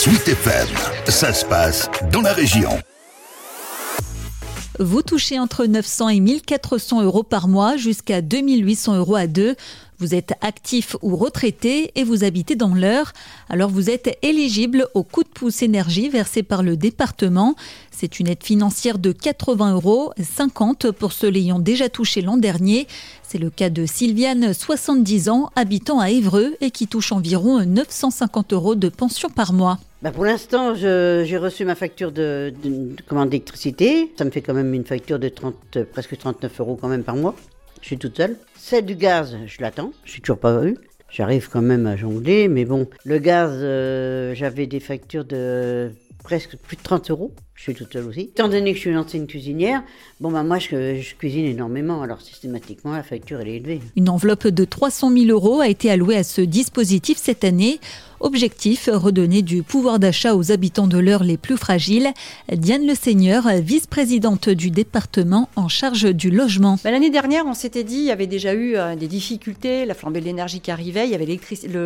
Suite FM, ça se passe dans la région. Vous touchez entre 900 et 1400 euros par mois jusqu'à 2800 euros à deux. Vous êtes actif ou retraité et vous habitez dans l'heure, alors vous êtes éligible au coup de pouce énergie versé par le département. C'est une aide financière de 80 euros, 50 pour ceux l'ayant déjà touché l'an dernier. C'est le cas de Sylviane, 70 ans, habitant à Évreux et qui touche environ 950 euros de pension par mois. Bah pour l'instant, j'ai reçu ma facture de, commande d'électricité. Ça me fait quand même une facture de 30, presque 39 euros quand même par mois. Je suis toute seule. Celle du gaz, je l'attends. Je suis toujours pas eu. J'arrive quand même à jongler, mais bon, le gaz, euh, j'avais des factures de presque plus de 30 euros. Je suis toute seule aussi. Étant donné que je suis une ancienne cuisinière, bon bah moi je, je, cuisine énormément, alors systématiquement la facture elle est élevée. Une enveloppe de 300 000 euros a été allouée à ce dispositif cette année. Objectif, redonner du pouvoir d'achat aux habitants de l'heure les plus fragiles. Diane Le Seigneur, vice-présidente du département en charge du logement. Bah, l'année dernière, on s'était dit, il y avait déjà eu euh, des difficultés, la flambée de l'énergie qui arrivait, il y avait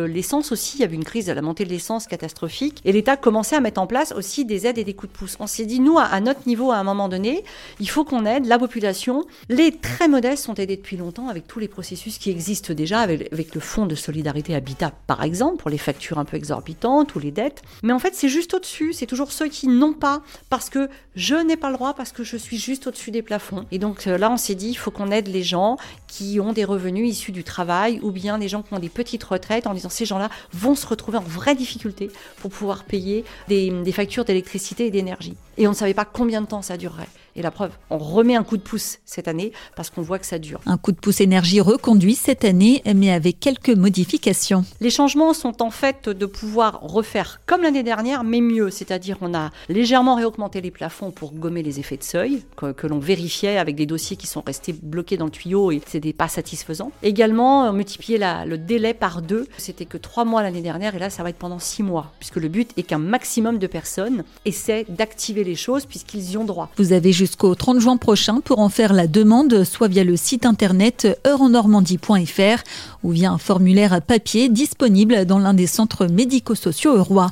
l'essence aussi, il y avait une crise à la montée de l'essence catastrophique. Et l'État commençait à mettre en place aussi des aides et des coups de pouce. On s'est dit, nous, à notre niveau, à un moment donné, il faut qu'on aide la population. Les très modestes sont aidés depuis longtemps avec tous les processus qui existent déjà, avec, le Fonds de solidarité habitat, par exemple, pour les factures un peu exorbitantes ou les dettes. Mais en fait, c'est juste au-dessus. C'est toujours ceux qui n'ont pas parce que je n'ai pas le droit, parce que je suis juste au-dessus des plafonds. Et donc euh, là, on s'est dit, il faut qu'on aide les gens qui ont des revenus issus du travail ou bien les gens qui ont des petites retraites en disant ces gens-là vont se retrouver en vraie difficulté pour pouvoir payer des factures d'électricité et d'énergie. Et on ne savait pas combien de temps ça durerait. Et la preuve, on remet un coup de pouce cette année parce qu'on voit que ça dure. Un coup de pouce énergie reconduit cette année, mais avec quelques modifications. Les changements sont en fait de pouvoir refaire comme l'année dernière, mais mieux. C'est-à-dire on a légèrement réaugmenté les plafonds pour gommer les effets de seuil que, l'on vérifiait avec des dossiers qui sont restés bloqués dans le tuyau et c'était pas satisfaisant. Également, multiplier la, le délai par deux. C'était que trois mois l'année dernière et là, ça va être pendant six mois, puisque le but est qu'un maximum de personnes essaient d'activer les choses puisqu'ils y ont droit. Vous avez jusqu'au 30 juin prochain pour en faire la demande, soit via le site internet heurenormandie.fr ou via un formulaire papier disponible dans l'un des centres médico-sociaux Eurois.